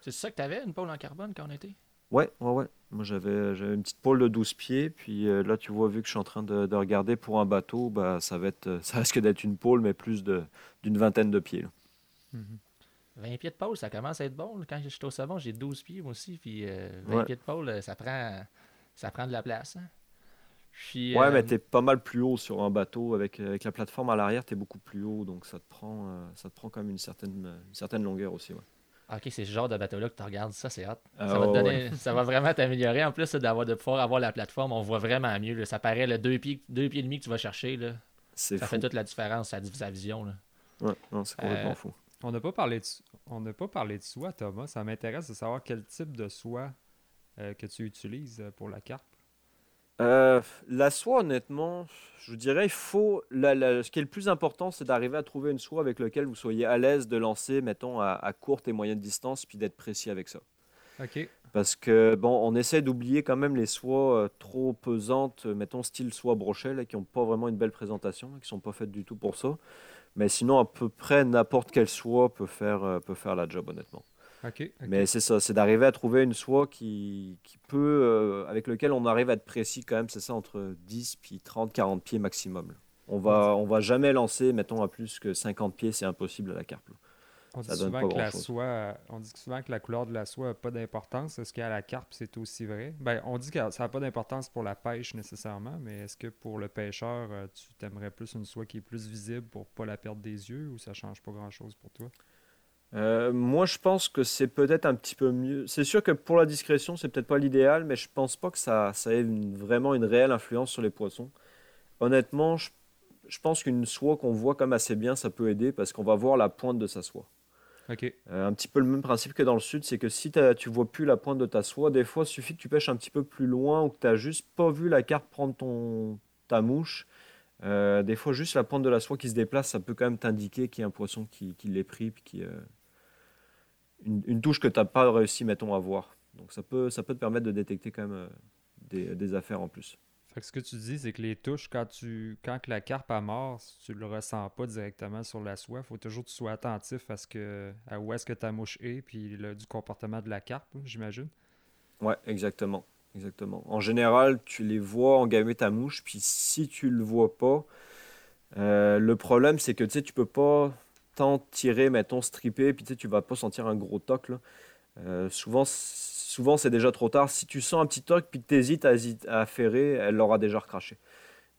C'est ça que tu avais, une pôle en carbone quand on était? Ouais, ouais, ouais. Moi, j'avais, une petite pôle de 12 pieds. Puis euh, là, tu vois, vu que je suis en train de, regarder pour un bateau, bah, ça, va être, ça risque d'être une pôle, mais plus de, d'une vingtaine de pieds. 20 mhm. pieds de pôle, ça commence à être bon. Quand j'étais au savon, j'ai 12 pieds moi aussi. Puis 20 euh, pieds de pôle, ça prend, ça prend de la place. Hein. Puis, ouais, mais tu es pas mal plus haut sur un bateau. Avec, avec la plateforme à l'arrière, tu es beaucoup plus haut. Donc ça te prend, euh, ça te prend quand même une certaine, une certaine longueur aussi. Ouais. Ok, c'est ce genre de bateau-là que tu regardes, ça c'est hot. ça, va ah, ça va vraiment t'améliorer. En plus d'avoir de pouvoir avoir la plateforme, on voit vraiment mieux. Ça paraît le deux pieds, deux pieds et demi que tu vas chercher. Là. Ça fait toute la différence, sa vision. Là. Ouais, non, c'est complètement euh, fou. On n'a pas parlé de on n'a pas parlé de soie, Thomas. Ça m'intéresse de savoir quel type de soie euh, que tu utilises pour la carpe. Euh, la soie, honnêtement, je dirais, faut. ce qui est le plus important, c'est d'arriver à trouver une soie avec laquelle vous soyez à l'aise de lancer, mettons, à, courte et moyenne distance, puis d'être précis avec ça. Ok. Parce que, bon, on essaie d'oublier quand même les soies euh, trop pesantes, mettons, style soie brochet, qui n'ont pas vraiment une belle présentation, qui sont pas faites du tout pour ça. Mais sinon, à peu près n'importe quelle soie peut faire, euh, peut faire la job, honnêtement. Mais c'est ça, c'est d'arriver à trouver une soie qui, qui peut, euh, avec lequel on arrive à être précis quand même, c'est ça, entre 10 puis 30, 40 pieds maximum. On va, on va jamais lancer, mettons, à plus que 50 pieds, c'est impossible à la carpe. On dit, souvent que la soie, on dit souvent que la couleur de la soie n'a pas d'importance. Est-ce qu'à la carpe, c'est aussi vrai? Ben, on dit que ça n'a pas d'importance pour la pêche nécessairement, mais est-ce que pour le pêcheur, euh, tu t'aimerais plus une soie qui est plus visible pour pas la perdre des yeux ou ça change pas grand-chose pour toi? Euh, moi, je pense que c'est peut-être un petit peu mieux. C'est sûr que pour la discrétion, c'est peut-être pas l'idéal, mais je pense pas que ça, ça ait vraiment une réelle influence sur les poissons. Honnêtement, je, pense qu'une soie qu'on voit comme assez bien, ça peut aider parce qu'on va voir la pointe de sa soie. Ok. Euh, un petit peu le même principe que dans le sud, c'est que si tu vois plus la pointe de ta soie, des fois, il suffit que tu pêches un petit peu plus loin ou que tu n'as juste pas vu la carte prendre ton, ta mouche. Euh, des fois, juste la pointe de la soie qui se déplace, ça peut quand même t'indiquer qu'il y a un poisson qui, qui l'est pris, puis qui, une, touche que tu n'as pas réussi, mettons, à voir. Donc ça peut, ça peut te permettre de détecter quand même euh, des, des, affaires en plus. Fait que ce que tu dis, c'est que les touches, quand tu quand la carpe a mort, tu le ressens pas directement sur la soie. Il faut toujours que tu sois attentif à, ce que, à où est-ce que ta mouche est, puis le, du comportement de la carpe, j'imagine. Ouais, exactement. Exactement. En général, tu les vois engamer ta mouche, puis si tu le vois pas, euh, le problème, c'est que tu sais, tu peux pas tant tirer, mettons, stripper, puis tu sais, tu vas pas sentir un gros toc. Euh, souvent, souvent c'est déjà trop tard. Si tu sens un petit toc, puis que tu hésites à, à ferrer, elle l'aura déjà recraché.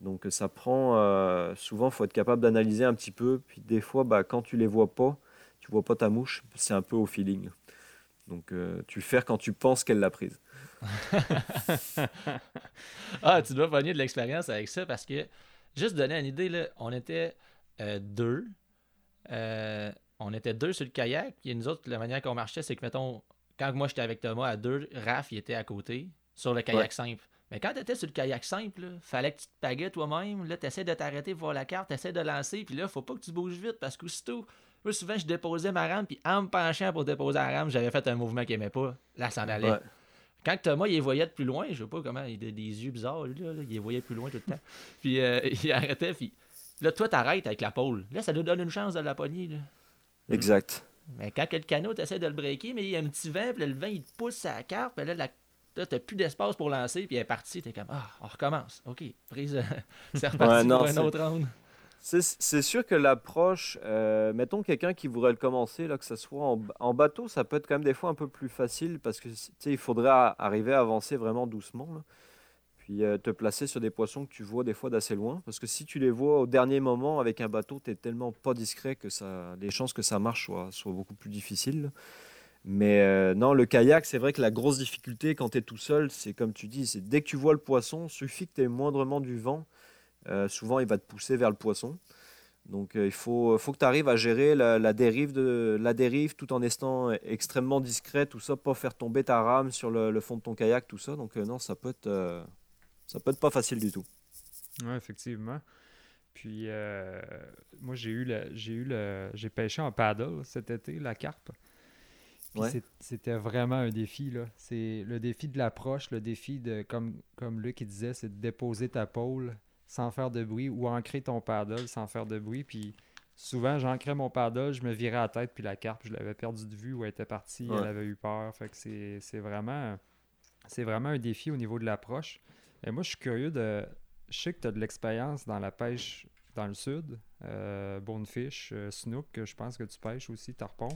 Donc ça prend, souvent, il faut être capable d'analyser un petit peu. Puis des fois, bah, quand tu les vois pas, tu vois pas ta mouche, c'est un peu au feeling. Donc tu fais quand tu penses qu'elle l'a prise. ah, tu dois pogner de l'expérience avec ça parce que, juste donner une idée, là, on était deux. On était deux sur le kayak. Et nous autres, la manière qu'on marchait, c'est que, mettons, quand moi j'étais avec Thomas à deux, Raph, il était à côté sur le kayak simple. Mais quand tu étais sur le kayak simple, il fallait que tu te paguais toi-même. Là, tu essaies de t'arrêter pour voir la carte, tu essaies de lancer, puis là, faut pas que tu bouges vite parce qu'aussitôt, moi, souvent, je déposais ma rame, puis en me penchant pour déposer la rame, j'avais fait un mouvement qu'il aimait pas. Là, ça en allait. Quand Thomas, il voyait de plus loin, je sais pas comment, il a des yeux bizarres, lui, là, il voyait plus loin tout le temps. Puis euh, il arrêtait, puis là, toi, t'arrêtes avec la pôle. Là, ça nous donne une chance de la pogner. Là. Exact. Mais quand le canot, tu essaies de le breaker, mais il y a un petit vent, puis le vent, il te pousse sa carte, puis là, la Là, t'as plus d'espace pour lancer, puis elle est partie. T'es comme, ah, on recommence. OK, prise, c'est reparti pour un autre round. C'est sûr que l'approche, euh, mettons quelqu'un qui voudrait le commencer, là, que ce soit en, bateau, ça peut être quand même des fois un peu plus facile parce que il faudrait arriver à avancer vraiment doucement. Puis euh, te placer sur des poissons que tu vois des fois d'assez loin. Parce que si tu les vois au dernier moment avec un bateau, tu es tellement pas discret que ça, les chances que ça marche soient, beaucoup plus difficiles. Mais euh, non, le kayak, c'est vrai que la grosse difficulté quand tu es tout seul, c'est comme tu dis, c'est dès que tu vois le poisson, suffit que tu aies moindrement du vent, euh, souvent il va te pousser vers le poisson. Donc il faut, faut que tu arrives à gérer la, dérive la dérive tout en étant extrêmement discret, tout ça, pas faire tomber ta rame sur le, fond de ton kayak, tout ça. Donc non, ça peut être, ça peut être pas facile du tout. Oui, effectivement. Puis moi j'ai eu j'ai eu le, j'ai pêché en paddle cet été, la carpe. C'était vraiment un défi. là. C'est le défi de l'approche, le défi de, comme, comme Luc il disait, c'est de déposer ta pôle sans faire de bruit ou ancrer ton paddle sans faire de bruit. Puis souvent, j'ancrais mon paddle, je me virais à la tête, puis la carpe, je l'avais perdu de vue ou elle était partie, elle avait eu peur. Fait que c'est vraiment, c'est vraiment un défi au niveau de l'approche. Et moi, je suis curieux de. Je sais que tu as de l'expérience dans la pêche dans le sud, euh, Bonefish, euh, Snook, je pense que tu pêches aussi, Tarpon.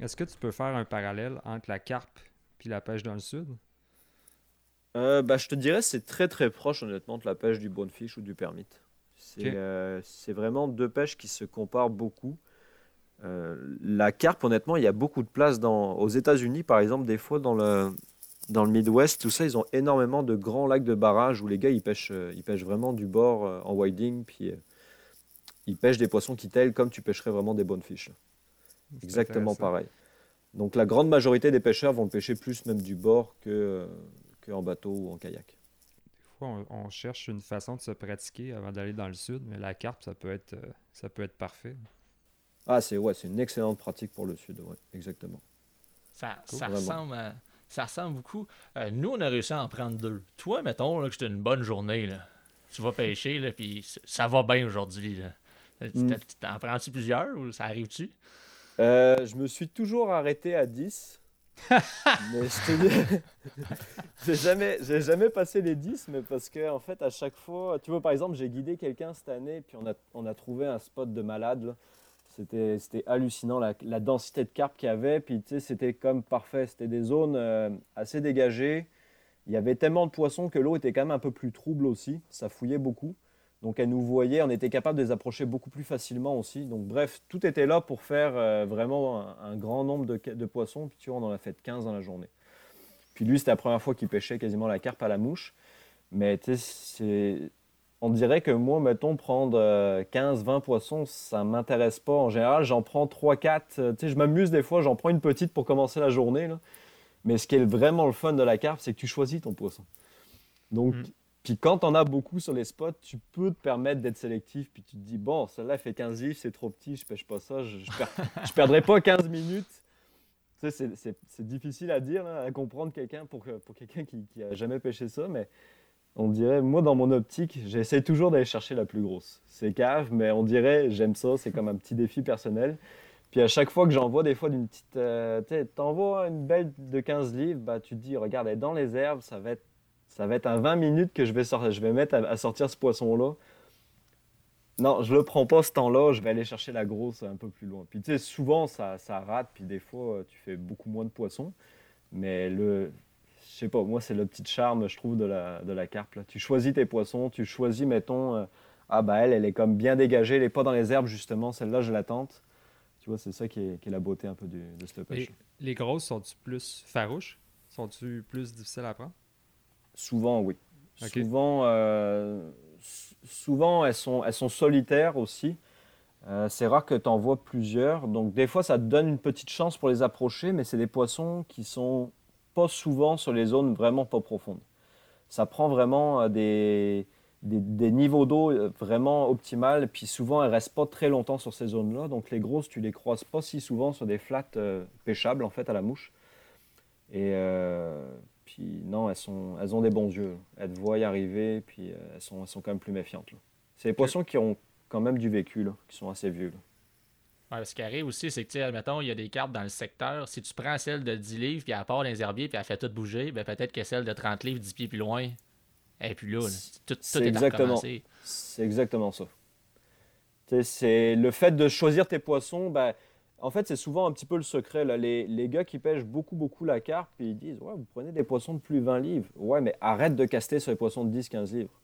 Est-ce que tu peux faire un parallèle entre la carpe et la pêche dans le sud? Euh, bah, je te dirais c'est très très proche honnêtement de la pêche du bonefish ou du permit. Euh, c'est vraiment deux pêches qui se comparent beaucoup. Euh, la carpe, honnêtement, il y a beaucoup de place dans, aux États-Unis, par exemple, des fois dans le, dans le Midwest, tout ça, ils ont énormément de grands lacs de barrage où les gars ils pêchent, ils pêchent vraiment du bord en wading, puis ils pêchent des poissons qui taillent comme tu pêcherais vraiment des bonefish. Exactement pareil. Donc la grande majorité des pêcheurs vont pêcher plus même du bord que, que en bateau ou en kayak. Des fois, on, cherche une façon de se pratiquer avant d'aller dans le sud, mais la carpe, ça peut être, euh, ça peut être parfait. Ah, c'est ouais, une excellente pratique pour le sud, ouais, exactement. Ça, ça ressemble ça ressemble beaucoup. Euh, nous, on a réussi à en prendre deux. Toi, mettons là, que c'était une bonne journée. Là. Tu vas pêcher, là, puis ça va bien aujourd'hui. Mm. T'en prends-tu plusieurs ou ça arrive-tu? Euh, je me suis toujours arrêté à 10. mais je te dis, j'ai jamais, j'ai jamais passé les 10, mais parce que en fait, à chaque fois, tu vois, par exemple, j'ai guidé quelqu'un cette année, puis on a, on a trouvé un spot de malade. C'était, c'était hallucinant la, densité de carpe qu'il y avait, puis tu sais, c'était comme parfait. C'était des zones euh, assez dégagées. Il y avait tellement de poissons que l'eau était quand même un peu plus trouble aussi. Ça fouillait beaucoup. Donc elle nous voyait, on était capable de les approcher beaucoup plus facilement aussi. Donc bref, tout était là pour faire euh, vraiment un, grand nombre de, poissons. Puis tu vois, on en a fait 15 dans la journée. Puis lui, c'était la première fois qu'il pêchait quasiment la carpe à la mouche. Mais on dirait que moi, mettons, prendre 15-20 euh, poissons, ça ne m'intéresse pas. En général, j'en prends 3-4. Euh, je m'amuse des fois, j'en prends une petite pour commencer la journée. Mais ce qui est vraiment le fun de la carpe, c'est que tu choisis ton poisson. Donc, mm. Puis quand on a beaucoup sur les spots, tu peux te permettre d'être sélectif. Puis tu te dis, bon, celle-là fait 15 livres, c'est trop petit, je pêche pas ça, je, je, perdrai pas 15 minutes. Tu sais, c'est difficile à dire, à comprendre quelqu'un pour, pour quelqu'un qui, qui a jamais pêché ça, mais on dirait, moi dans mon optique, j'essaie toujours d'aller chercher la plus grosse. C'est cave, mais on dirait, j'aime ça, c'est comme un petit défi personnel. Puis à chaque fois que j'envoie des fois d'une petite, euh, tu t'envoies une belle de 15 livres, bah tu te dis, regarde, elle est dans les herbes, ça va être ça va être à 20 minutes que je vais, je vais mettre à, sortir ce poisson-là. Non, je le prends pas ce temps-là, je vais aller chercher la grosse un peu plus loin. Puis tu sais, souvent ça, ça rate, puis des fois tu fais beaucoup moins de poissons. Mais le, je sais pas, moi, c'est le petit charme, je trouve, de la, de la carpe. Là. Tu choisis tes poissons, tu choisis, mettons, euh, ah bah elle, elle est comme bien dégagée, elle n'est pas dans les herbes, justement, celle-là, je l'attends. Tu vois, c'est ça qui est, qui est, la beauté un peu du, de cette pêche. Les, grosses sont-tu plus farouches? Sont-tu plus difficiles à prendre? Souvent, oui. Souvent, euh, souvent elles, sont, elles sont solitaires aussi. Euh, c'est rare que tu en vois plusieurs. Donc, des fois, ça te donne une petite chance pour les approcher, mais c'est des poissons qui sont pas souvent sur les zones vraiment pas profondes. Ça prend vraiment euh, des, des, niveaux d'eau euh, vraiment optimales, puis souvent, elles restent pas très longtemps sur ces zones-là. Donc, les grosses, tu les croises pas si souvent sur des flats pêchables, en fait, à la mouche. Et puis, non, elles, sont, elles ont des bons yeux. Elles te voient y arriver, puis elles, sont, elles sont quand même plus méfiantes. C'est des poissons qui ont quand même du vécu, là, qui sont assez vieux. Ce qui arrive aussi, c'est que, admettons, il y a des cartes dans le secteur. Si tu prends celle de 10 livres, puis elle part dans les herbiers, puis elle fait tout bouger, ben peut-être que celle de 30 livres, 10 pieds plus loin, et puis là, tout, tout, est, exactement, C'est exactement ça. C'est le fait de choisir tes poissons, ben, en fait, c'est souvent un petit peu le secret. Là. Les, les, gars qui pêchent beaucoup, beaucoup la carpe, puis ils disent Ouais, vous prenez des poissons de plus 20 livres. Ouais, mais arrête de caster sur les poissons de 10-15 livres.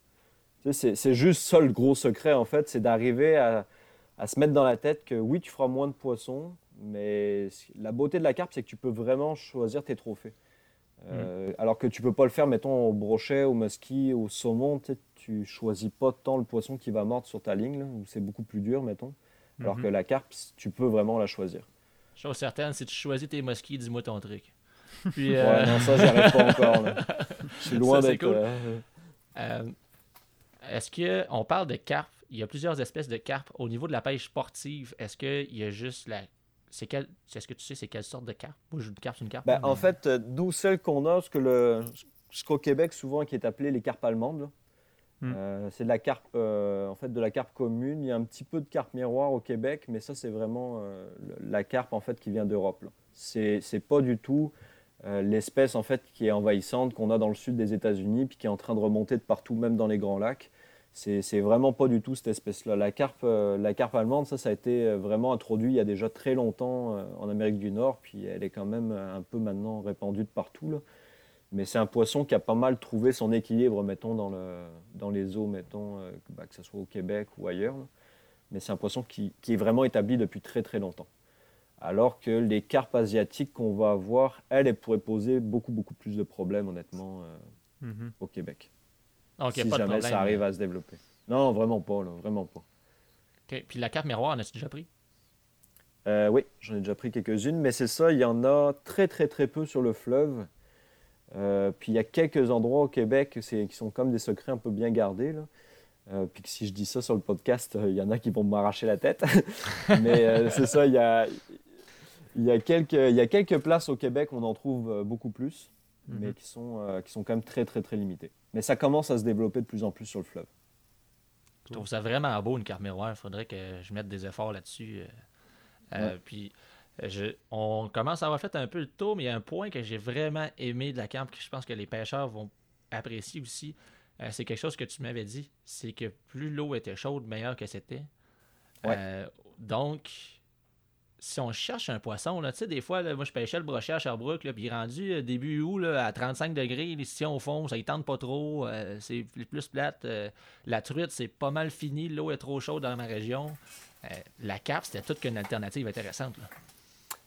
C'est juste ça le gros secret, en fait, c'est d'arriver à, se mettre dans la tête que oui, tu feras moins de poissons, mais la beauté de la carpe, c'est que tu peux vraiment choisir tes trophées. Euh, mm. Alors que tu peux pas le faire, mettons, au brochet, au musky, au saumon, tu choisis pas tant le poisson qui va mordre sur ta ligne, où c'est beaucoup plus dur, mettons. Alors que mm-hmm. la carpe, tu peux vraiment la choisir. Chose certaine, si tu choisis tes muskies, dis-moi ton truc. Puis, euh, Ouais, non, ça, j'y arrive pas encore. Je suis loin d'être... Cool. Euh, est-ce qu'on parle de carpe, il y a plusieurs espèces de carpe. Au niveau de la pêche sportive, est-ce qu'il y a juste la. C'est quel... Est-ce que tu sais c'est quelle sorte de carpe? Moi, une carpe, c'est une carpe. Ben, en fait, euh, d'où celle qu'on a, ce que le... qu'au Québec, souvent, qui est appelé les carpes allemandes. Hmm. Euh, c'est de la carpe, euh, en fait, de la carpe commune. Il y a un petit peu de carpe miroir au Québec, mais ça, c'est vraiment la carpe en fait qui vient d'Europe. C'est, c'est pas du tout l'espèce en fait qui est envahissante qu'on a dans le sud des États-Unis, puis qui est en train de remonter de partout, même dans les grands lacs c'est vraiment pas du tout cette espèce-là. La carpe, euh, la carpe allemande, ça, ça a été euh, vraiment introduit il y a déjà très longtemps euh, en Amérique du Nord, puis elle est quand même un peu maintenant répandue de partout. Là. Mais c'est un poisson qui a pas mal trouvé son équilibre, mettons, dans, le, dans les eaux, mettons, bah, que ce soit au Québec ou ailleurs. Mais c'est un poisson qui, qui, est vraiment établi depuis très très longtemps. Alors que les carpes asiatiques qu'on va avoir, elles, elles pourraient poser beaucoup beaucoup plus de problèmes, honnêtement, mm-hmm. au Québec si jamais ça arrive à se développer. Non, vraiment pas, là, vraiment pas. OK. Puis la carte miroir, en as-tu déjà pris? Euh, oui, j'en ai déjà pris quelques-unes, mais c'est ça, il y en a très, très, très peu sur le fleuve. Euh, puis il y a quelques endroits au Québec qui sont comme des secrets un peu bien gardés. Là. Euh, puis que si je dis ça sur le podcast, il y en a qui vont m'arracher la tête. mais c'est ça, il y a, il, y a quelques, il y a quelques places au Québec où on en trouve beaucoup plus, mais mhm. qui sont, qui sont quand même très, très, très limitées. Mais ça commence à se développer de plus en plus sur le fleuve. Je trouve ça vraiment beau, une carte miroir. Il faudrait que je mette des efforts là-dessus. Euh, euh, puis, je, on commence à avoir fait un peu le tour, mais il y a un point que j'ai vraiment aimé de la carte, que je pense que les pêcheurs vont apprécier aussi. Euh, c'est quelque chose que tu m'avais dit. C'est que plus l'eau était chaude, meilleur que c'était. donc, si on cherche un poisson, tu sais, des fois, moi, je pêchais le brochet à Sherbrooke, puis rendu euh, début août à 35 degrés, les sillons au fond, ça ne tente pas trop, euh, c'est plus plate. Euh, la truite, c'est pas mal fini, l'eau est trop chaude dans ma région. la carpe, c'était toute qu'une alternative intéressante.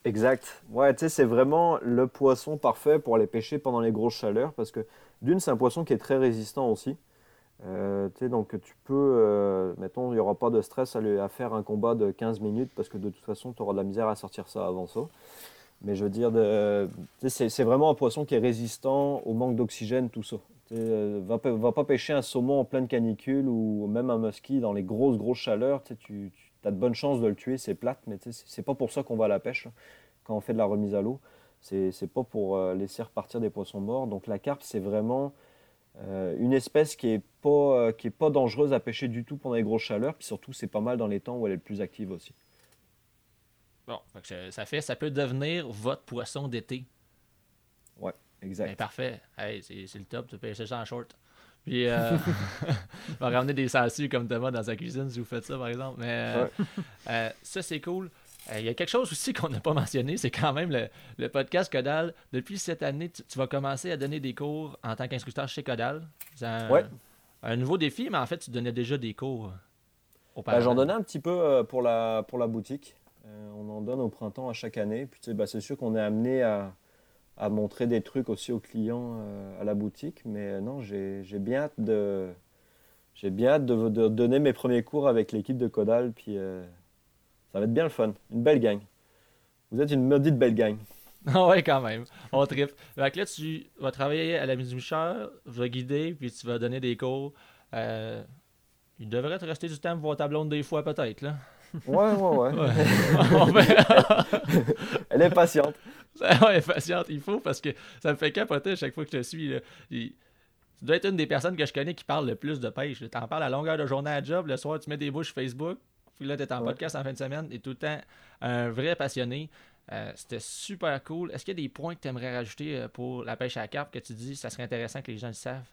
Exact. Ouais, tu sais, c'est vraiment le poisson parfait pour aller pêcher pendant les grosses chaleurs, parce que d'une, c'est un poisson qui est très résistant aussi. Euh, donc tu peux, euh, mettons, il n'y aura pas de stress à, à, faire un combat de 15 minutes parce que de toute façon, tu auras de la misère à sortir ça avant ça. Mais je veux dire, c'est vraiment un poisson qui est résistant au manque d'oxygène, tout ça. Euh, va, va pas pêcher un saumon en pleine canicule ou même un musky dans les grosses, grosses chaleurs. Tu, tu as de bonnes chances de le tuer, c'est plate, mais c'est pas pour ça qu'on va à la pêche quand on fait de la remise à l'eau. C'est pas pour laisser repartir des poissons morts. Donc la carpe, c'est vraiment euh, une espèce qui n'est pas, euh, qui est pas dangereuse à pêcher du tout pendant les grosses chaleurs, puis surtout, c'est pas mal dans les temps où elle est le plus active aussi. Bon, ça fait, ça peut devenir votre poisson d'été. Ouais, exact. Ben, parfait. c'est le top, tu pêcher ça en short. Puis, euh, on va ramener des sangsues comme Thomas dans sa cuisine si vous faites ça, par exemple. Mais ça, c'est cool. Il y a quelque chose aussi qu'on n'a pas mentionné, c'est quand même le, podcast Codal. Depuis cette année, tu, vas commencer à donner des cours en tant qu'instructeur chez Codal. C'est un, nouveau défi, mais en fait, tu donnais déjà des cours. Ben, j'en donnais un petit peu pour la, pour la boutique. on en donne au printemps à chaque année. Puis ben, c'est sûr qu'on est amené à, à montrer des trucs aussi aux clients euh, à la boutique. Mais euh, non, j'ai bien hâte de, j'ai bien hâte de, donner mes premiers cours avec l'équipe de Codal. Puis euh, ça va être bien le fun. Une belle gang. Vous êtes une maudite belle gang. Ah ouais, quand même. On tripe. là, tu vas travailler à la Michel, tu vas guider, puis tu vas donner des cours. il devrait te rester du temps pour voir ta blonde des fois, peut-être, là. Ouais, ouais, ouais. Elle est patiente. Elle est patiente, il faut, parce que ça me fait capoter à chaque fois que je te suis. Tu dois être une des personnes que je connais qui parle le plus de pêche. Tu en parles à longueur de journée à job, le soir, tu mets des bouches Facebook, puis là, tu es en podcast en fin de semaine, et tout le temps un vrai passionné. Euh, c'était super cool. Est-ce qu'il y a des points que tu aimerais rajouter euh, pour la pêche à la carpe que tu dis ça serait intéressant que les gens le savent?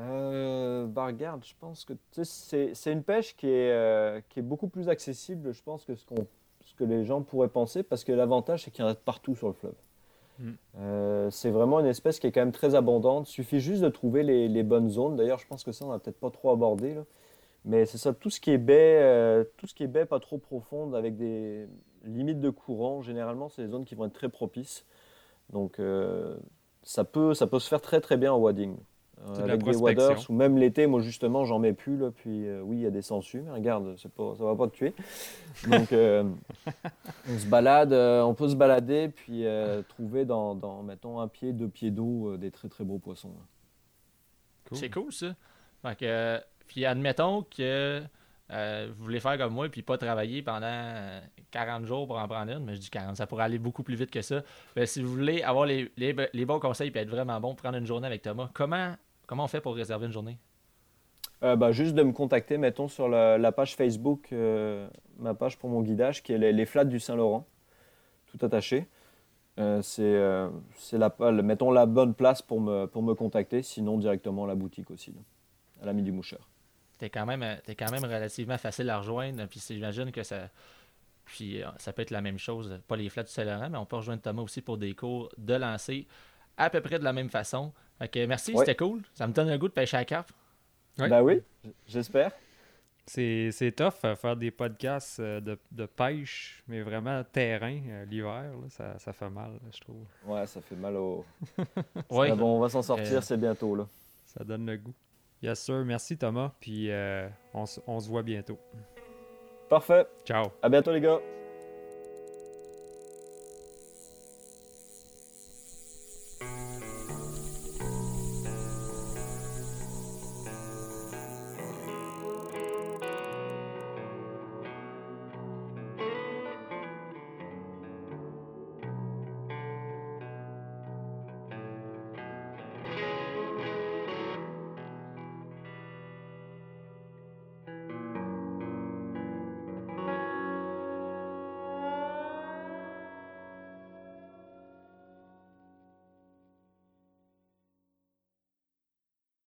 Euh, bah regarde, je pense que c'est une pêche qui est, euh, qui est beaucoup plus accessible, je pense, que ce, ce que les gens pourraient penser, parce que l'avantage, c'est qu'il y en a partout sur le fleuve. Mm. Euh, c'est vraiment une espèce qui est quand même très abondante. Il suffit juste de trouver les, les bonnes zones. D'ailleurs, je pense que ça, on n'a peut-être pas trop abordé. Là. Mais c'est ça, tout ce qui est baie, euh, tout ce qui est baie pas trop profonde, avec des limites de courant, généralement, c'est des zones qui vont être très propices. Donc, ça, peut, ça peut se faire très très bien en wading. Euh, avec des waders, ou même l'été, moi justement, j'en mets plus. Là, puis euh, oui, il y a des sangsues, mais regarde, pas, ça va pas te tuer. Donc, euh, on se balade, on peut se balader, puis trouver dans, dans, mettons, un pied, deux pieds d'eau, des très très beaux poissons. C'est cool ça. Puis admettons que vous voulez faire comme moi, puis pas travailler pendant 40 jours pour en prendre une, mais je dis 40, ça pourrait aller beaucoup plus vite que ça. Mais si vous voulez avoir les, les, les bons conseils et être vraiment bon, prendre une journée avec Thomas, comment Comment on fait pour réserver une journée? Euh, bah, juste de me contacter, mettons, sur la, page Facebook, euh, ma page pour mon guidage, qui est les, Flats du Saint-Laurent, tout attaché. Euh, c'est la, mettons, la bonne place pour me, pour me contacter, sinon directement à la boutique aussi, à l'ami du moucheur. T'es quand, même, es quand même relativement facile à rejoindre, puis j'imagine que ça... Puis ça peut être la même chose, pas les flats du Saint-Laurent, mais on peut rejoindre Thomas aussi pour des cours de lancer à peu près de la même façon. Ok, merci, c'était cool. Ça me donne un goût de pêcher à la carpe. Ben oui, j'espère. C'est, c'est tough à faire des podcasts euh, de, de pêche, mais vraiment terrain euh, l'hiver, ça, ça, fait mal, je trouve. Ouais, ça fait mal au. ouais. bon, on va s'en sortir, euh, c'est bientôt. là. Ça donne le goût. Yes, sir. Merci, Thomas. Puis on, on se voit bientôt. Parfait. Ciao. À bientôt, les gars.